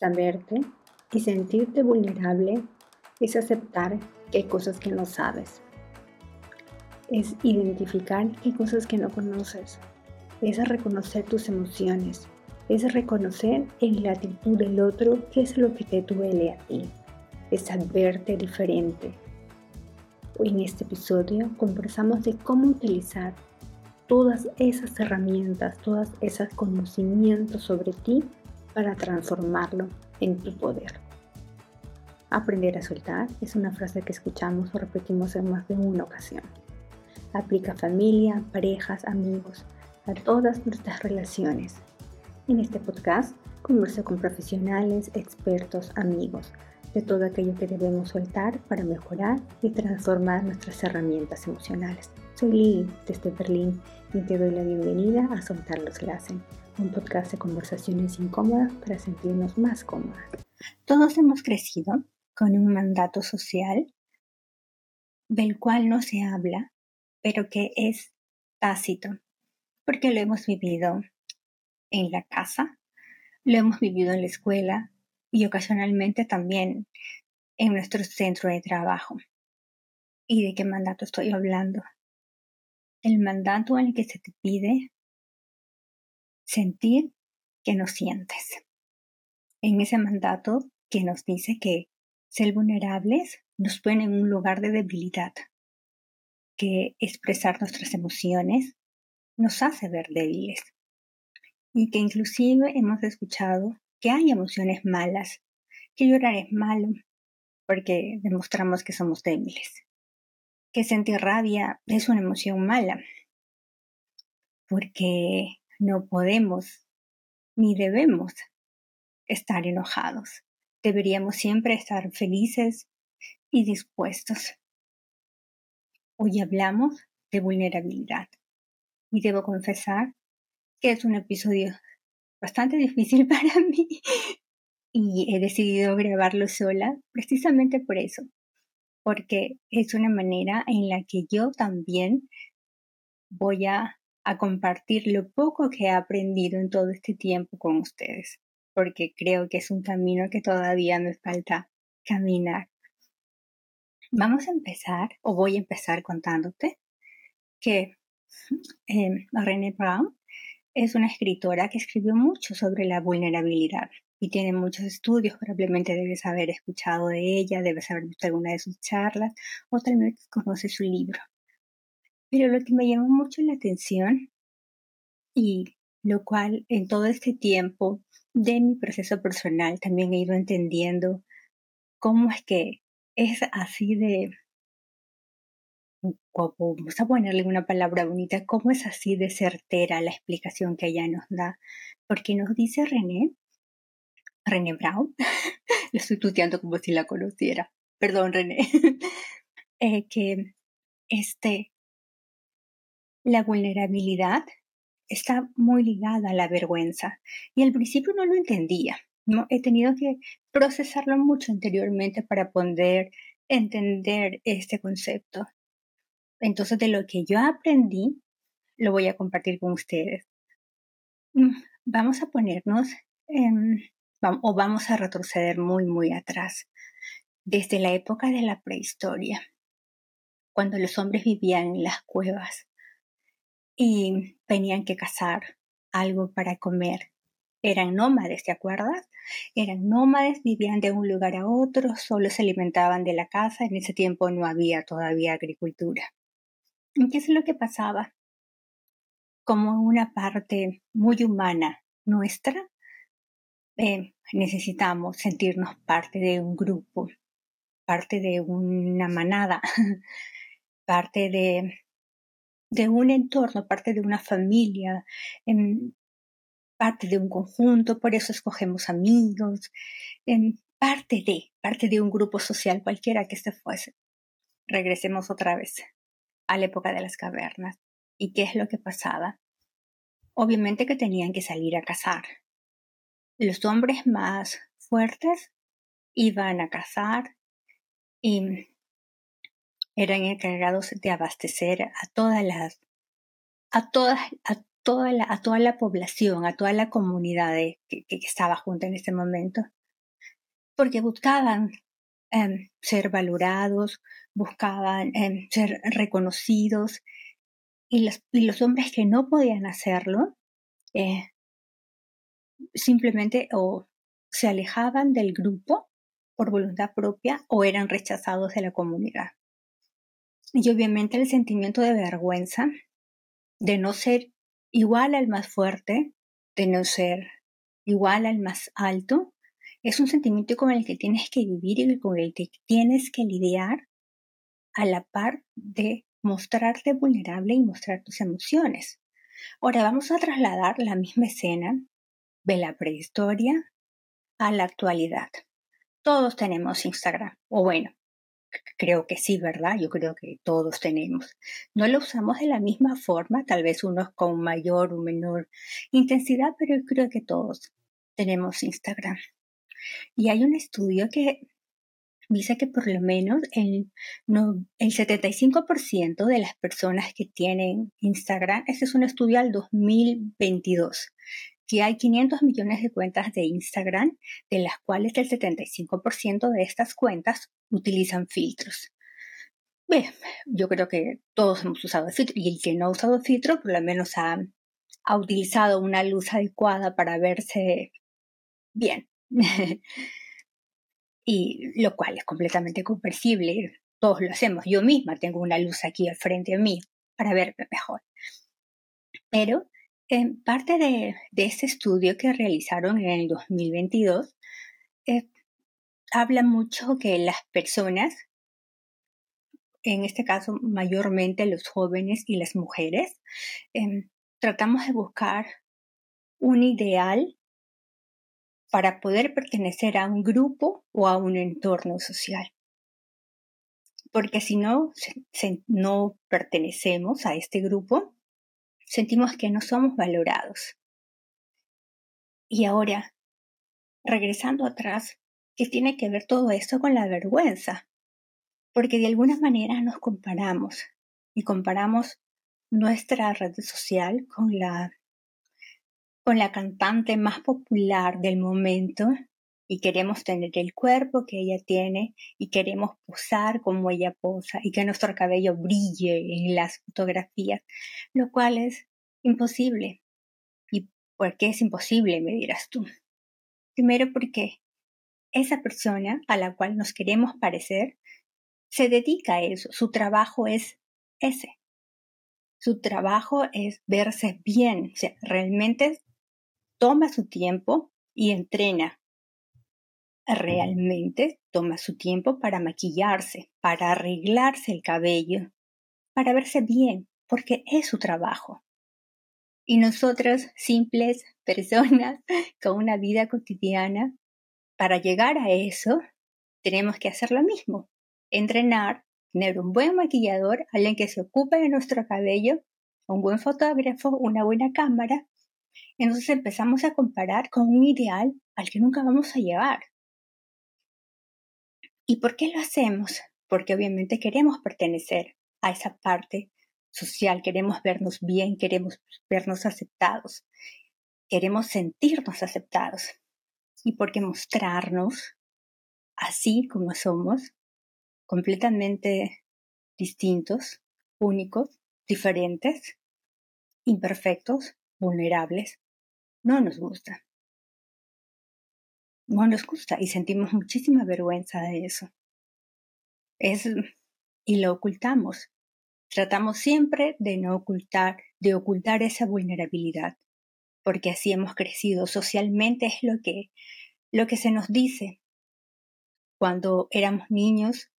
Saberte y sentirte vulnerable es aceptar que hay cosas que no sabes. Es identificar que hay cosas que no conoces. Es reconocer tus emociones. Es reconocer en la actitud del otro qué es lo que te duele a ti. Es saberte diferente. En este episodio conversamos de cómo utilizar todas esas herramientas, todas esos conocimientos sobre ti para transformarlo en tu poder. Aprender a soltar es una frase que escuchamos o repetimos en más de una ocasión. Aplica a familia, parejas, amigos, a todas nuestras relaciones. En este podcast converso con profesionales, expertos, amigos, de todo aquello que debemos soltar para mejorar y transformar nuestras herramientas emocionales. Soy Lili desde Berlín y te doy la bienvenida a Soltar los Laces un podcast de conversaciones incómodas para sentirnos más cómodas. Todos hemos crecido con un mandato social del cual no se habla, pero que es tácito, porque lo hemos vivido en la casa, lo hemos vivido en la escuela y ocasionalmente también en nuestro centro de trabajo. ¿Y de qué mandato estoy hablando? El mandato el que se te pide sentir que no sientes. En ese mandato que nos dice que ser vulnerables nos pone en un lugar de debilidad, que expresar nuestras emociones nos hace ver débiles y que inclusive hemos escuchado que hay emociones malas, que llorar es malo porque demostramos que somos débiles, que sentir rabia es una emoción mala porque no podemos ni debemos estar enojados. Deberíamos siempre estar felices y dispuestos. Hoy hablamos de vulnerabilidad y debo confesar que es un episodio bastante difícil para mí y he decidido grabarlo sola precisamente por eso, porque es una manera en la que yo también voy a a compartir lo poco que he aprendido en todo este tiempo con ustedes, porque creo que es un camino que todavía me falta caminar. Vamos a empezar, o voy a empezar contándote que eh, René Brown es una escritora que escribió mucho sobre la vulnerabilidad y tiene muchos estudios, probablemente debes haber escuchado de ella, debes haber visto alguna de sus charlas o tal vez conoces su libro. Pero lo que me llamó mucho la atención y lo cual en todo este tiempo de mi proceso personal también he ido entendiendo cómo es que es así de, vamos a ponerle una palabra bonita, cómo es así de certera la explicación que ella nos da, porque nos dice René, René Brown, lo estoy tuteando como si la conociera, perdón René, eh, que este, la vulnerabilidad está muy ligada a la vergüenza y al principio no lo entendía. ¿no? He tenido que procesarlo mucho anteriormente para poder entender este concepto. Entonces, de lo que yo aprendí, lo voy a compartir con ustedes. Mm, vamos a ponernos o vamos a retroceder muy, muy atrás, desde la época de la prehistoria, cuando los hombres vivían en las cuevas y tenían que cazar algo para comer. Eran nómades, ¿te acuerdas? Eran nómades, vivían de un lugar a otro, solo se alimentaban de la caza, en ese tiempo no había todavía agricultura. ¿Y qué es lo que pasaba? Como una parte muy humana nuestra, eh, necesitamos sentirnos parte de un grupo, parte de una manada, parte de de un entorno, parte de una familia, en parte de un conjunto, por eso escogemos amigos, en parte de, parte de un grupo social cualquiera que se fuese. Regresemos otra vez a la época de las cavernas. ¿Y qué es lo que pasaba? Obviamente que tenían que salir a cazar. Los hombres más fuertes iban a cazar y eran encargados de abastecer a todas las, a todas, a toda la, a toda la población, a toda la comunidad que, estaba junta en ese momento porque buscaban em, ser valorados, buscaban em, ser reconocidos y los, los, hombres que no podían hacerlo eh, simplemente o se alejaban del grupo por voluntad propia o eran rechazados de la comunidad. Y obviamente el sentimiento de vergüenza, de no ser igual al más fuerte, de no ser igual al más alto, es un sentimiento con el que tienes que vivir y con el que tienes que lidiar a la par de mostrarte vulnerable y mostrar tus emociones. Ahora vamos a trasladar la misma escena de la prehistoria a la actualidad. Todos tenemos Instagram, o bueno, Creo que sí, ¿verdad? Yo creo que todos tenemos. No lo usamos de la misma forma, tal vez unos con mayor o menor intensidad, pero yo creo que todos tenemos Instagram. Y hay un estudio que dice que por lo menos el, no, el 75% de las personas que tienen Instagram, este es un estudio al 2022, que hay 500 millones de cuentas de Instagram, de las cuales el 75% de estas cuentas utilizan filtros. Bien, yo creo que todos hemos usado filtro y el que no ha usado filtro por lo menos ha, ha utilizado una luz adecuada para verse bien. y lo cual es completamente comprensible. Todos lo hacemos. Yo misma tengo una luz aquí al frente de mí para verme mejor. Pero en parte de, este estudio que realizaron en el 2022, eh, habla mucho que las personas, en este caso mayormente los jóvenes y las mujeres, em, tratamos de buscar un ideal para poder pertenecer a un grupo o a un entorno social. Porque si no, no pertenecemos a este grupo, sentimos que no somos valorados. Y ahora, regresando atrás, ¿qué tiene que ver todo esto con la vergüenza? Porque de alguna manera nos comparamos y comparamos nuestra red social con la con la cantante más popular del momento y queremos tener el cuerpo que ella tiene y queremos posar como ella posa y que nuestro cabello brille en las fotografías, lo cual es imposible. ¿Y por qué es imposible? Me dirás tú. Primero porque esa persona a la cual nos queremos parecer se dedica a eso, su trabajo es ese. Su trabajo es verse bien, o sea, realmente toma su tiempo y entrena realmente toma su tiempo para maquillarse, para arreglarse el cabello, para verse bien, porque es su trabajo. Y nosotros, simples personas con una vida cotidiana, para llegar a eso, tenemos que hacer lo mismo, entrenar, tener un buen maquillador, alguien que se ocupe de nuestro cabello, un buen fotógrafo, una buena cámara. Entonces empezamos a comparar con un ideal al que nunca vamos a llegar. ¿Y por qué lo hacemos? Porque obviamente queremos pertenecer a esa parte social, queremos vernos bien, queremos vernos aceptados, queremos sentirnos aceptados. Y porque mostrarnos así como somos, completamente distintos, únicos, diferentes, imperfectos, vulnerables, no nos gusta no nos gusta y sentimos muchísima vergüenza de eso. Es, y lo ocultamos. Tratamos siempre de no ocultar, de ocultar esa vulnerabilidad, porque así hemos crecido. Socialmente es lo que, lo que se nos dice. Cuando éramos niños,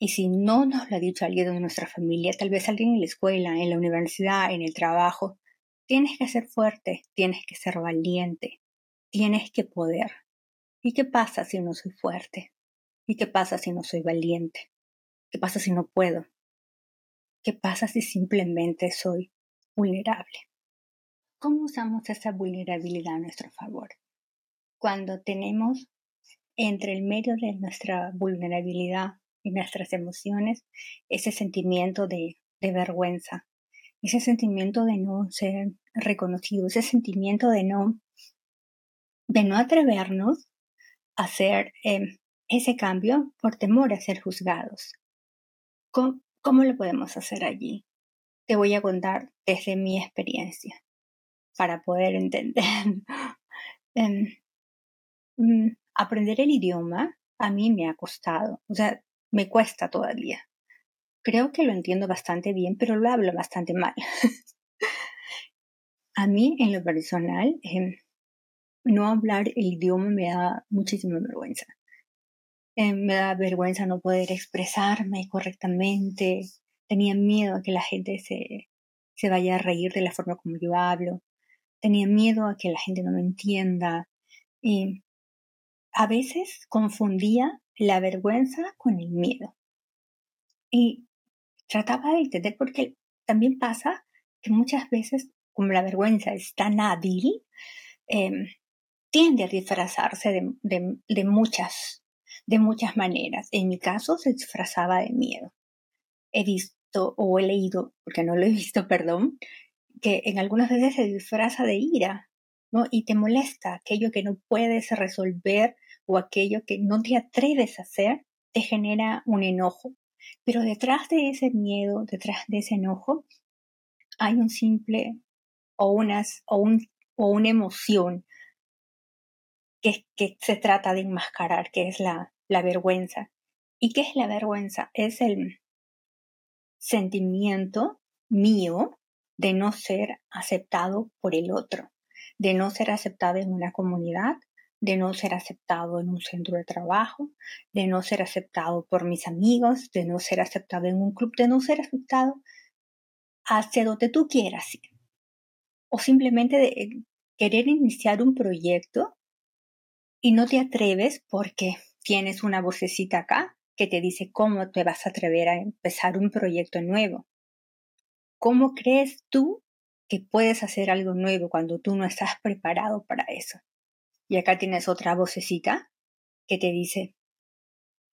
y si no nos lo ha dicho alguien de nuestra familia, tal vez alguien en la escuela, en la universidad, en el trabajo, tienes que ser fuerte, tienes que ser valiente, tienes que poder. ¿Y qué pasa si no soy fuerte? ¿Y qué pasa si no soy valiente? ¿Qué pasa si no puedo? ¿Qué pasa si simplemente soy vulnerable? ¿Cómo usamos esa vulnerabilidad a nuestro favor? Cuando tenemos entre el medio de nuestra vulnerabilidad y nuestras emociones ese sentimiento de, de vergüenza, ese sentimiento de no ser reconocido, ese sentimiento de no, de no atrevernos hacer em, ese cambio por temor a ser juzgados. ¿Cómo, lo podemos hacer allí? Te voy a contar desde mi experiencia para poder entender. Mm, aprender el idioma a mí me ha costado, o sea, me cuesta todavía. Creo que lo entiendo bastante bien, pero lo hablo bastante mal. a mí, en lo personal, em, no hablar el idioma me da muchísima vergüenza. Em, me da vergüenza no poder expresarme correctamente. Tenía miedo a que la gente se, se vaya a reír de la forma como yo hablo. Tenía miedo a que la gente no me entienda. Y a veces confundía la vergüenza con el miedo. Y trataba de entender porque también pasa que muchas veces, como la vergüenza es tan hábil, em, tiende a disfrazarse de, muchas, de muchas maneras. En mi caso se disfrazaba de miedo. He visto o he leído, porque no lo he visto, perdón, que en algunas veces se disfraza de ira, ¿no? Y te molesta aquello que no puedes resolver o aquello que no te atreves a hacer, te genera un enojo. Pero detrás de ese miedo, detrás de ese enojo, hay un simple o, unas, o, un, o una emoción que, se trata de enmascarar, que es la, la vergüenza. ¿Y qué es la vergüenza? Es el sentimiento mío de no ser aceptado por el otro, de no ser aceptado en una comunidad, de no ser aceptado en un centro de trabajo, de no ser aceptado por mis amigos, de no ser aceptado en un club, de no ser aceptado hacia donde tú quieras ir. O simplemente de querer iniciar un proyecto y no te atreves porque tienes una vocecita acá que te dice cómo te vas a atrever a empezar un proyecto nuevo. ¿Cómo crees tú que puedes hacer algo nuevo cuando tú no estás preparado para eso? Y acá tienes otra vocecita que te dice,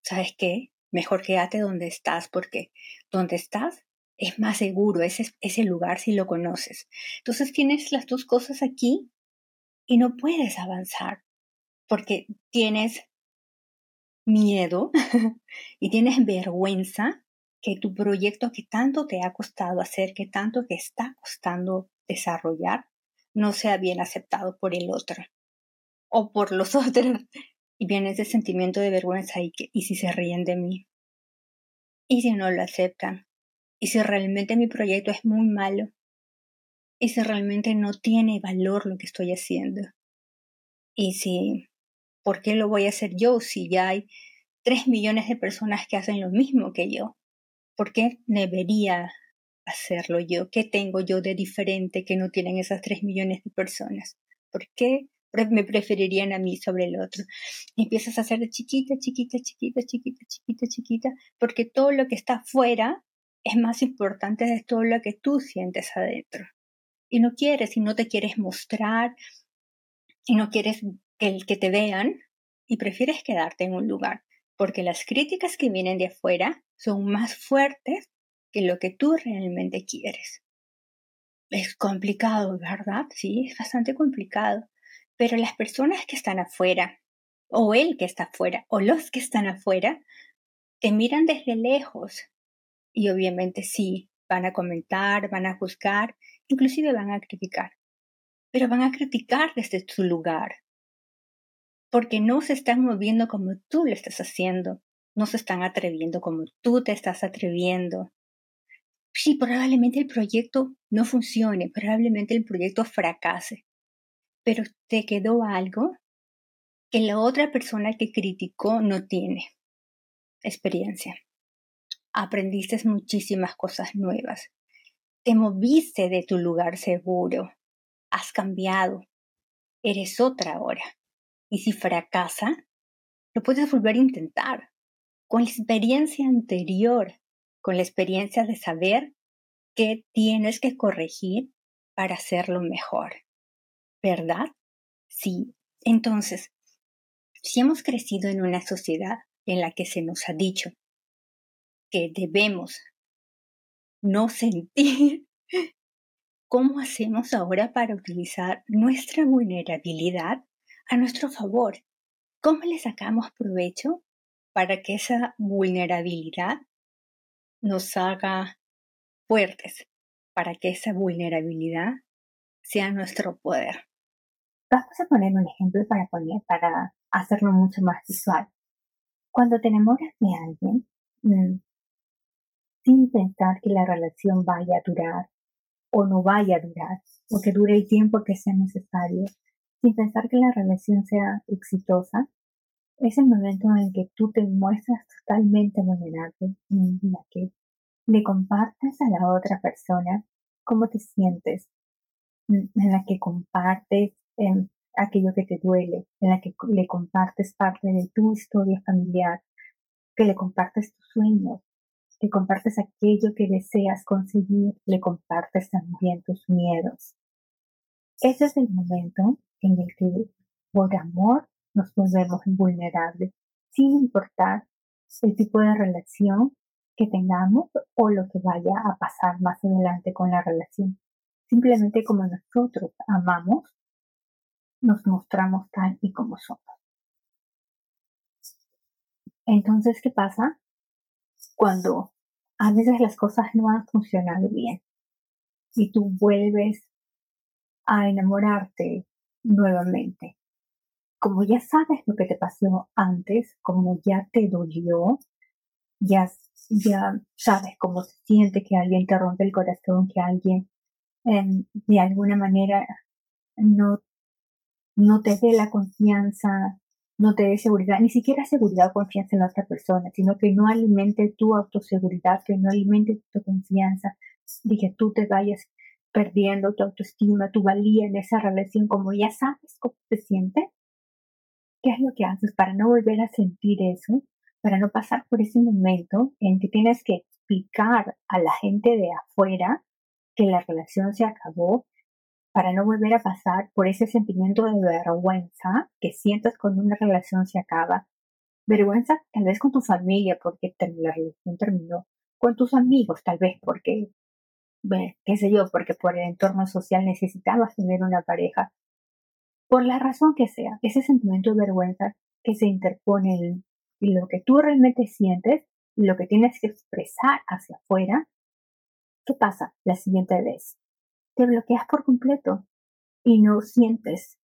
¿sabes qué? Mejor quédate donde estás porque donde estás es más seguro, ese, lugar si lo conoces. Entonces tienes las dos cosas aquí y no puedes avanzar porque tienes miedo y tienes vergüenza que tu proyecto que tanto te ha costado hacer, que tanto te está costando desarrollar, no sea bien aceptado por el otro o por los otros. Y viene ese sentimiento de vergüenza y, que, y si se ríen de mí. Y si no lo aceptan. Y si realmente mi proyecto es muy malo. Y si realmente no tiene valor lo que estoy haciendo. Y si ¿por qué lo voy a hacer yo si ya hay tres millones de personas que hacen lo mismo que yo? ¿Por qué debería hacerlo yo? ¿Qué tengo yo de diferente que no tienen esas tres millones de personas? ¿Por qué me preferirían a mí sobre el otro? Y empiezas a hacer chiquita, chiquita, chiquita, chiquita, chiquita, chiquita, porque todo lo que está afuera es más importante de todo lo que tú sientes adentro. Y no quieres, y no te quieres mostrar, y no quieres el que te vean y prefieres quedarte en un lugar, porque las críticas que vienen de afuera son más fuertes que lo que tú realmente quieres. Es complicado, ¿verdad? Sí, es bastante complicado. Pero las personas que están afuera, o el que está afuera, o los que están afuera, te miran desde lejos. Y obviamente sí, van a comentar, van a juzgar, inclusive van a criticar. Pero van a criticar desde su lugar, porque no se están moviendo como tú lo estás haciendo, no se están atreviendo como tú te estás atreviendo. Sí, probablemente el proyecto no funcione, probablemente el proyecto fracase, pero te quedó algo que la otra persona que criticó no tiene. Experiencia. Aprendiste muchísimas cosas nuevas. Te moviste de tu lugar seguro. Has cambiado. Eres otra ahora. Y si fracasa, lo puedes volver a intentar con la experiencia anterior, con la experiencia de saber qué tienes que corregir para hacerlo mejor. ¿Verdad? Sí. Entonces, si hemos crecido en una sociedad en la que se nos ha dicho que debemos no sentir, ¿cómo hacemos ahora para utilizar nuestra vulnerabilidad a nuestro favor. ¿Cómo le sacamos provecho para que esa vulnerabilidad nos haga fuertes, para que esa vulnerabilidad sea nuestro poder? Vamos a poner un ejemplo para poner, para hacerlo mucho más visual. Cuando te enamoras de alguien, mm, sin pensar que la relación vaya a durar o no vaya a durar, o que dure el tiempo que sea necesario, sin pensar que la relación sea exitosa, es el momento en el que tú te muestras totalmente vulnerable, en la que le compartes a la otra persona cómo te sientes, en la que compartes en aquello que te duele, en la que le compartes parte de tu historia familiar, que le compartes tus sueños, que compartes aquello que deseas conseguir, le compartes también tus miedos. Ese es el momento en el que por amor nos volvemos vulnerables, sin importar el tipo de relación que tengamos o lo que vaya a pasar más adelante con la relación. Simplemente como nosotros amamos, nos mostramos tal y como somos. Entonces, ¿qué pasa? Cuando a veces las cosas no han funcionado bien y tú vuelves a enamorarte nuevamente. Como ya sabes lo que te pasó antes, como ya te dolió, ya, ya sabes cómo se siente que alguien te rompe el corazón, que alguien em, de alguna manera no no te dé la confianza, no te dé seguridad, ni siquiera seguridad o confianza en la otra persona, sino que no alimente tu autoseguridad, que no alimente tu confianza, de que tú te vayas perdiendo tu autoestima, tu valía en esa relación, como ya sabes cómo te sientes. ¿Qué es lo que haces para no volver a sentir eso? Para no pasar por ese momento en que tienes que explicar a la gente de afuera que la relación se acabó, para no volver a pasar por ese sentimiento de vergüenza que sientes cuando una relación se acaba. Vergüenza tal vez con tu familia porque la relación terminó, con tus amigos tal vez porque, qué sé yo, porque por el entorno social necesitabas tener una pareja. Por la razón que sea, ese sentimiento de vergüenza que se interpone en lo que tú realmente sientes y lo que tienes que expresar hacia afuera, ¿qué pasa la siguiente vez? te bloqueas por completo y no sientes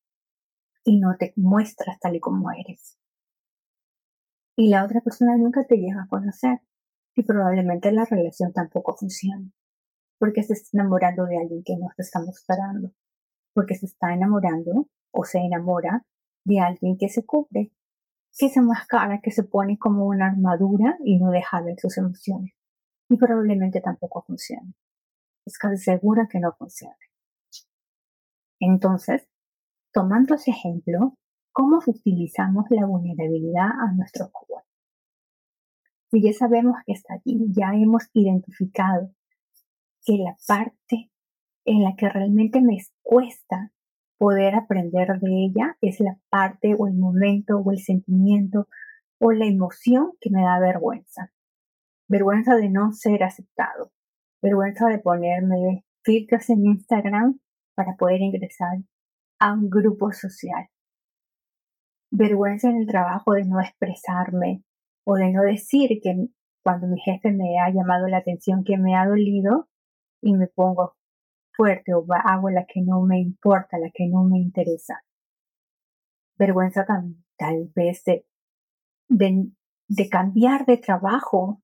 y no te muestras tal y como eres. Y la otra persona nunca te llega a conocer y probablemente la relación tampoco funcione porque se está enamorando de alguien que no te está mostrando, porque se está enamorando o se enamora de alguien que se cubre, que se mascara, que se pone como una armadura y no deja ver sus emociones. Y probablemente tampoco funcione es casi segura que no funcione. Entonces, tomando ese ejemplo, ¿cómo utilizamos la vulnerabilidad a nuestro favor? Si ya sabemos que está allí, ya hemos identificado que la parte en la que realmente me cuesta poder aprender de ella es la parte o el momento o el sentimiento o la emoción que me da vergüenza. Vergüenza de no ser aceptado, vergüenza de ponerme filtros en Instagram para poder ingresar a un grupo social. Vergüenza en el trabajo de no expresarme o de no decir que cuando mi jefe me ha llamado la atención que me ha dolido y me pongo fuerte o hago la que no me importa, la que no me interesa. Vergüenza también, tal vez de, de, cambiar de trabajo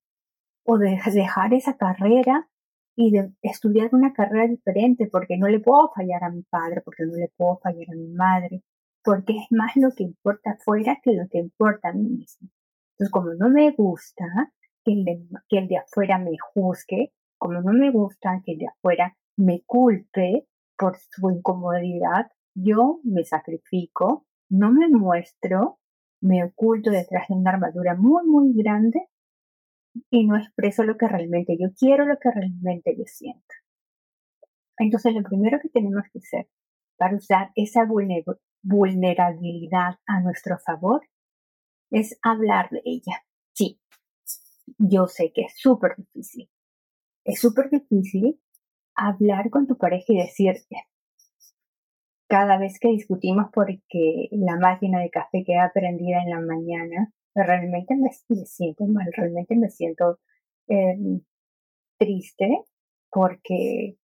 o de dejar esa carrera y de estudiar una carrera diferente porque no le puedo fallar a mi padre, porque no le puedo fallar a mi madre, porque es más lo que importa afuera que lo que importa a mí mismo. Entonces, como no me gusta que el de, que el de afuera me juzgue, como no me gusta que de afuera me culpe por su incomodidad, yo me sacrifico, no me muestro, me oculto detrás de una armadura muy, muy grande y no expreso lo que realmente yo quiero, lo que realmente yo siento. Entonces, lo primero que tenemos que hacer para usar esa vulnerabilidad a nuestro favor es hablar de ella. Sí, yo sé que es súper difícil. Es súper difícil hablar con tu pareja y decir, cada vez que discutimos porque la máquina de café queda prendida en la mañana, realmente me, siento mal, realmente me siento em, triste porque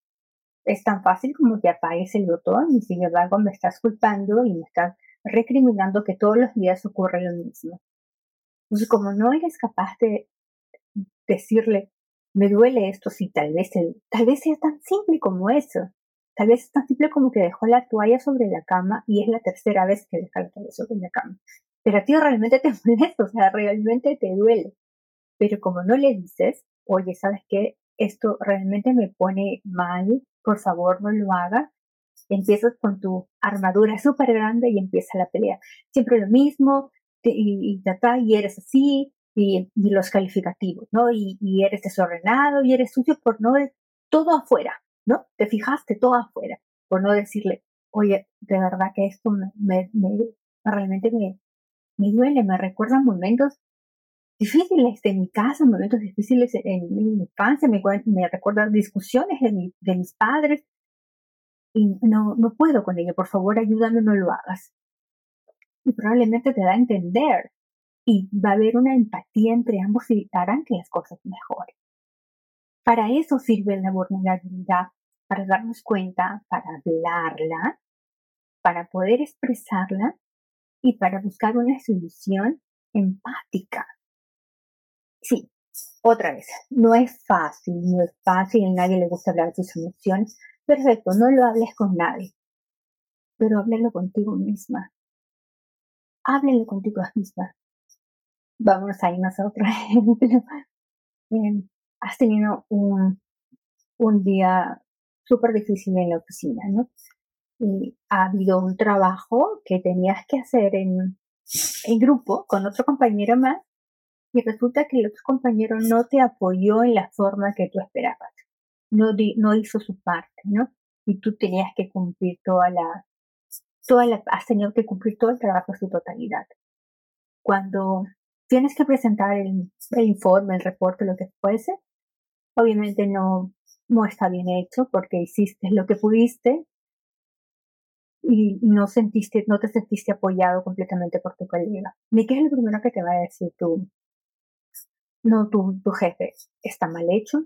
es tan fácil como que apagues el botón y sin embargo me estás culpando y me estás recriminando que todos los días ocurre lo mismo. Entonces, como no eres capaz de decirle, me duele esto, si tal vez, tal vez sea tan simple como eso. Tal vez es tan simple como que dejó la toalla sobre la cama y es la tercera vez que deja la toalla sobre la cama. Pero a ti realmente te molesta, o sea, realmente te duele. Pero como no le dices, oye, ¿sabes qué? Esto realmente me pone mal, por favor no lo hagas. Empiezas con tu armadura súper grande y empieza la pelea. Siempre lo mismo, y, y, y eres así, y, los calificativos, ¿no? Y, eres desordenado y eres sucio por no todo afuera, ¿no? Te fijaste todo afuera, por no decirle, oye, de verdad que esto me, me, realmente me, me duele, me recuerda momentos difíciles de mi casa, momentos difíciles en, mi infancia, me, me recuerda discusiones de, de mis padres y no, no puedo con ello, por favor ayúdame, no lo hagas. Y probablemente te da a entender y va a haber una empatía entre ambos y harán que las cosas mejoren. Para eso sirve la vulnerabilidad para darnos cuenta, para hablarla, para poder expresarla y para buscar una solución empática. Sí, otra vez, no es fácil, no es fácil, a nadie le gusta hablar de sus emociones. Perfecto, no lo hables con nadie, pero háblelo contigo misma. Háblelo contigo misma. Vamos a irnos a otro ejemplo. has tenido un, un día súper difícil en la oficina, ¿no? Y ha habido un trabajo que tenías que hacer en, en grupo con otro compañero más y resulta que el otro compañero no te apoyó en la forma que tú esperabas. No, no hizo su parte, ¿no? Y tú tenías que cumplir toda la, toda la, has tenido que cumplir todo el trabajo en su totalidad. Cuando tienes que presentar el, informe, el reporte, lo que fuese, obviamente no, no está bien hecho porque hiciste lo que pudiste y no sentiste, no te sentiste apoyado completamente por tu colega. Ni qué es lo primero que te va a decir tú. No, tu, tu jefe está mal hecho,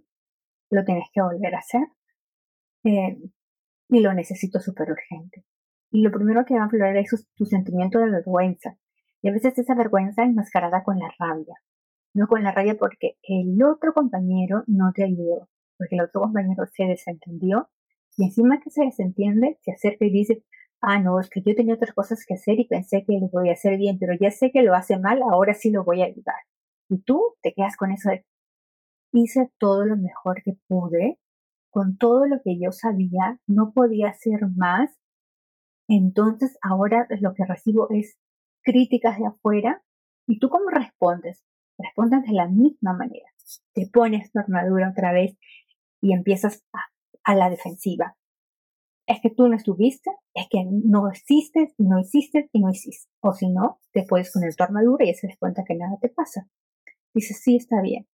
lo tienes que volver a hacer eh, y lo necesito súper urgente. Y lo primero que va a aflorar es tu sentimiento de vergüenza. Y a veces esa vergüenza enmascarada con la rabia. No con la rabia porque el otro compañero no te ayudó, porque el otro compañero se desentendió y encima que se desentiende, se acerca y dice, ah, no, es que yo tenía otras cosas que hacer y pensé que lo voy a hacer bien, pero ya sé que lo hace mal, ahora sí lo voy a ayudar. Y tú te quedas con eso de, hice todo lo mejor que pude, con todo lo que yo sabía, no podía hacer más, entonces ahora lo que recibo es críticas de afuera, ¿y tú cómo respondes? Respondes de la misma manera. Te pones tu armadura otra vez y empiezas a, la defensiva. Es que tú no estuviste, es que no existes, no hiciste y no hiciste. O si no, te puedes poner tu armadura y se des cuenta que nada te pasa. Dices, sí, está bien.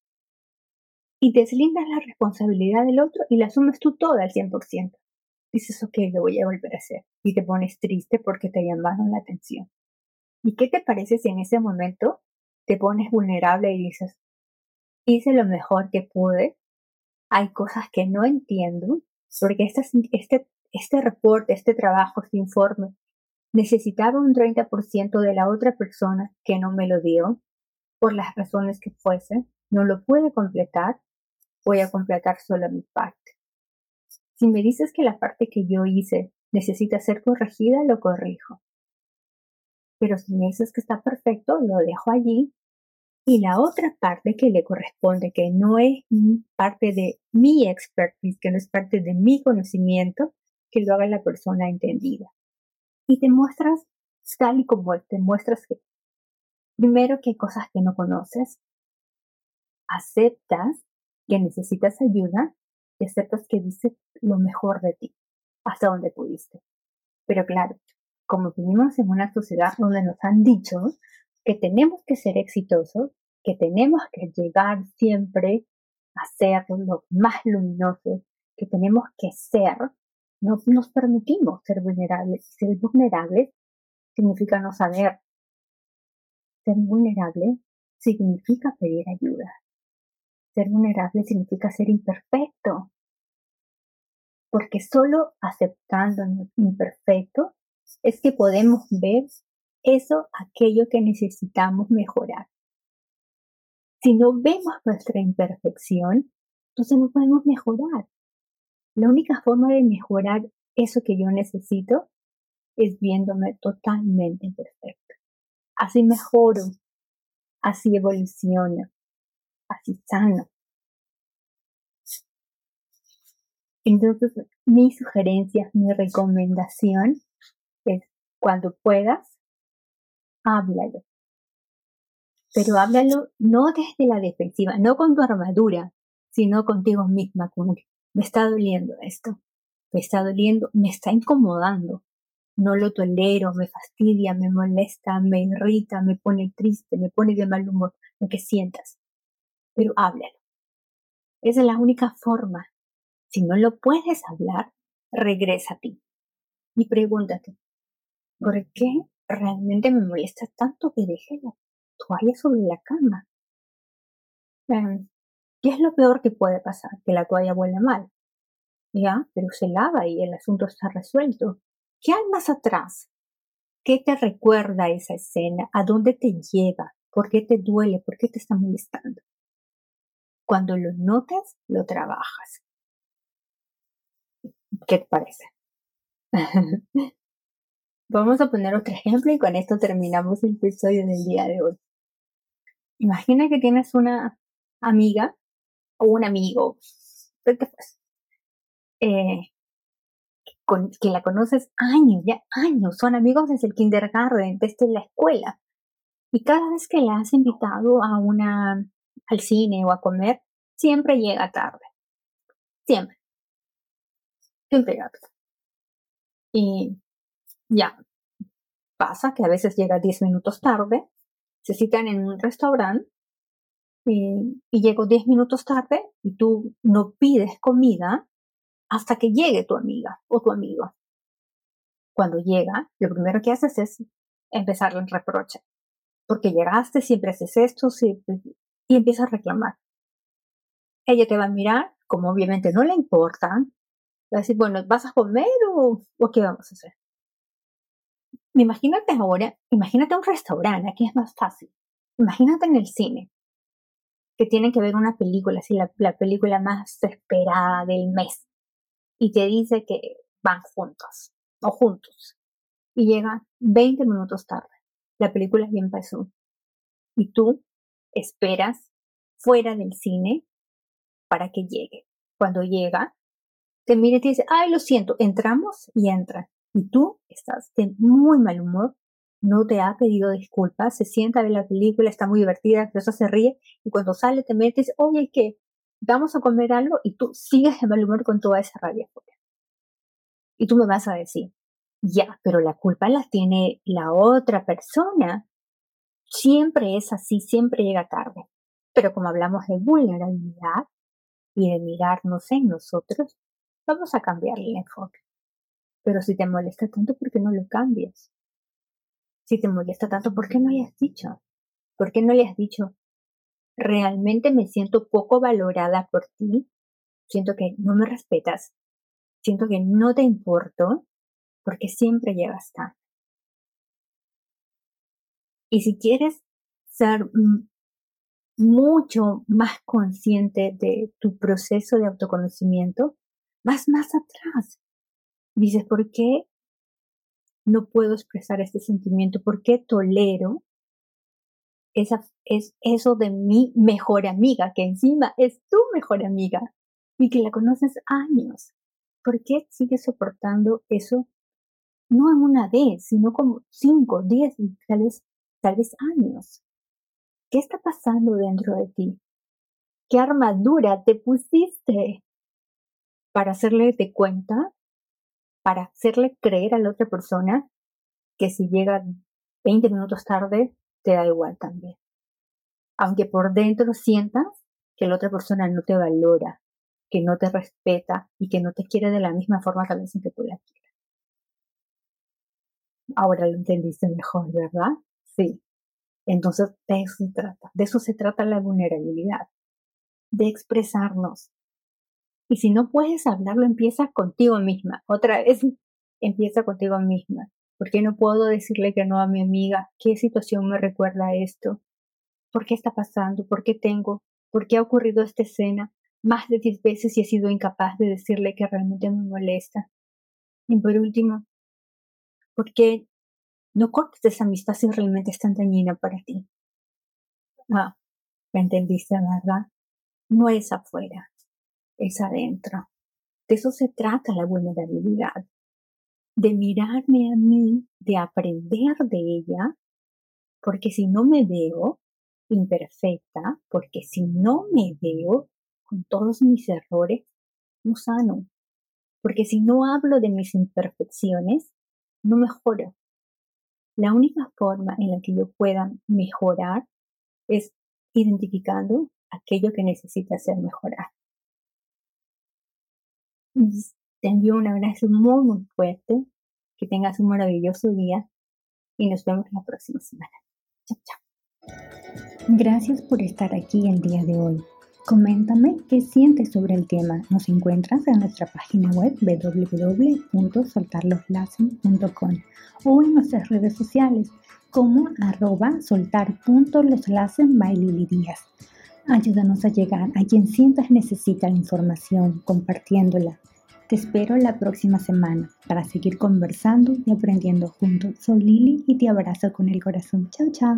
Y deslindas la responsabilidad del otro y la asumes tú toda al 100%. Dices, ok, lo voy a volver a hacer. Y te pones triste porque te llamaron la atención. ¿Y qué te parece si en ese momento te pones vulnerable y dices, hice lo mejor que pude, hay cosas que no entiendo, porque este, este, reporte, este trabajo, este informe, necesitaba un 30% de la otra persona que no me lo dio, por las razones que fuesen, no lo puede completar, voy a completar solo mi parte. Si me dices que la parte que yo hice necesita ser corregida, lo corrijo. Pero si me dices que está perfecto, lo dejo allí y la otra parte que le corresponde, que no es parte de mi expertise, que no es parte de mi conocimiento, que lo haga la persona entendida. Y te muestras tal y como te muestras que primero que hay cosas que no conoces, aceptas que necesitas ayuda y aceptas que dices lo mejor de ti, hasta donde pudiste. Pero claro, como vivimos en una sociedad donde nos han dicho que tenemos que ser exitosos, que tenemos que llegar siempre a ser lo más luminoso, que tenemos que ser no nos permitimos ser vulnerables. Ser vulnerables significa no saber. Ser vulnerable significa pedir ayuda. Ser vulnerable significa ser imperfecto. Porque solo aceptándonos imperfecto es que podemos ver eso, aquello que necesitamos mejorar. Si no vemos nuestra imperfección, entonces no podemos mejorar. La única forma de mejorar eso que yo necesito es viéndome totalmente imperfecto. Así mejoro, así evoluciono, así sano. Entonces, mi sugerencia, mi recomendación cuando puedas, háblalo. Pero háblalo no desde la defensiva, no con tu armadura, sino contigo misma, como me está doliendo esto, me está doliendo, me está incomodando, no lo tolero, me fastidia, me molesta, me irrita, me pone triste, me pone de mal humor, lo que sientas. Pero háblalo. Esa es la única forma. Si no lo puedes hablar, regresa a ti y pregúntate, ¿por qué realmente me molesta tanto que deje la toalla sobre la cama? Em, ¿Qué es lo peor que puede pasar? Que la toalla huele mal. Ya, pero se lava y el asunto está resuelto. ¿Qué hay más atrás? ¿Qué te recuerda esa escena? ¿A dónde te lleva? ¿Por qué te duele? ¿Por qué te está molestando? Cuando lo notes, lo trabajas. ¿Qué te parece? Vamos a poner otro ejemplo y con esto terminamos el episodio del día de hoy. Imagina que tienes una amiga o un amigo, eh, que la conoces años, ya años, son amigos desde el kindergarten, desde la escuela. Y cada vez que la has invitado a una, al cine o a comer, siempre llega tarde. Siempre. Siempre llega tarde. Y ya, pasa que a veces llega 10 minutos tarde, se citan en un restaurante y, y llego 10 minutos tarde y tú no pides comida hasta que llegue tu amiga o tu amigo. Cuando llega, lo primero que haces es empezarle el reproche. Porque llegaste, siempre haces esto, y empiezas a reclamar. Ella te va a mirar, como obviamente no le importa, va a decir, bueno, ¿vas a comer o, o qué vamos a hacer? Imagínate ahora, imagínate un restaurante, aquí es más fácil. Imagínate en el cine, que tienen que ver una película, así la, la película más esperada del mes y te dice que van juntos o juntos y llega 20 minutos tarde. La película ya empezó y tú esperas fuera del cine para que llegue. Cuando llega, te mira y te dice, ay, lo siento, entramos y entra. Y tú estás de muy mal humor, no te ha pedido disculpas, se sienta a ver la película, está muy divertida, pero se ríe y cuando sale te dice, oye, ¿qué? vamos a comer algo y tú sigues de mal humor con toda esa rabia. Y tú me vas a decir, ya, pero la culpa la tiene la otra persona. Siempre es así, siempre llega tarde. Pero como hablamos de vulnerabilidad y de mirarnos en nosotros, vamos a cambiarle el enfoque. Pero si te molesta tanto, ¿por qué no lo cambias? Si te molesta tanto, ¿por qué no le has dicho? ¿Por qué no le has dicho, realmente me siento poco valorada por ti, siento que no me respetas, siento que no te importo, porque siempre llegas tarde. Y si quieres ser mucho más consciente de tu proceso de autoconocimiento, vas más atrás. Dices, ¿por qué no puedo expresar este sentimiento? ¿Por qué tolero esa, es eso de mi mejor amiga, que encima es tu mejor amiga y que la conoces años. ¿Por qué sigues soportando eso? No en una vez, sino como cinco, diez, tal vez, tal vez años. ¿Qué está pasando dentro de ti? ¿Qué armadura te pusiste para hacerle de cuenta, para hacerle creer a la otra persona que si llega 20 minutos tarde te da igual también. Aunque por dentro sientas que la otra persona no te valora, que no te respeta y que no te quiere de la misma forma tal vez en que tú la quieras. Ahora lo entendiste mejor, ¿verdad? Sí. Entonces, de eso se trata. De eso se trata la vulnerabilidad. De expresarnos. Y si no puedes hablarlo, empieza contigo misma. Otra vez, empieza contigo misma. ¿Por qué no puedo decirle que no a mi amiga? ¿Qué situación me recuerda a esto? ¿Por qué está pasando? ¿Por qué tengo? ¿Por qué ha ocurrido esta escena? Más de diez veces y he sido incapaz de decirle que realmente me molesta. Y por último, ¿por qué no cortes esa amistad si realmente es tan dañina para ti? Ah, ¿me entendiste, verdad? No es afuera, es adentro. De eso se trata la vulnerabilidad de mirarme a mí, de aprender de ella, porque si no me veo imperfecta, porque si no me veo con todos mis errores, no sano, porque si no hablo de mis imperfecciones, no mejoro. La única forma en la que yo pueda mejorar es identificando aquello que necesita ser mejorado. Te envío un abrazo muy, muy fuerte. Que tengas un maravilloso día y nos vemos la próxima semana. Chao, chao. Gracias por estar aquí el día de hoy. Coméntame qué sientes sobre el tema. Nos encuentras en nuestra página web www.soltarloslassen.com o en nuestras redes sociales como arroba soltar.loslassen Ayúdanos a llegar a quien sientas necesita la información compartiéndola te espero la próxima semana para seguir conversando y aprendiendo juntos. Soy Lili y te abrazo con el corazón. Chao, chao.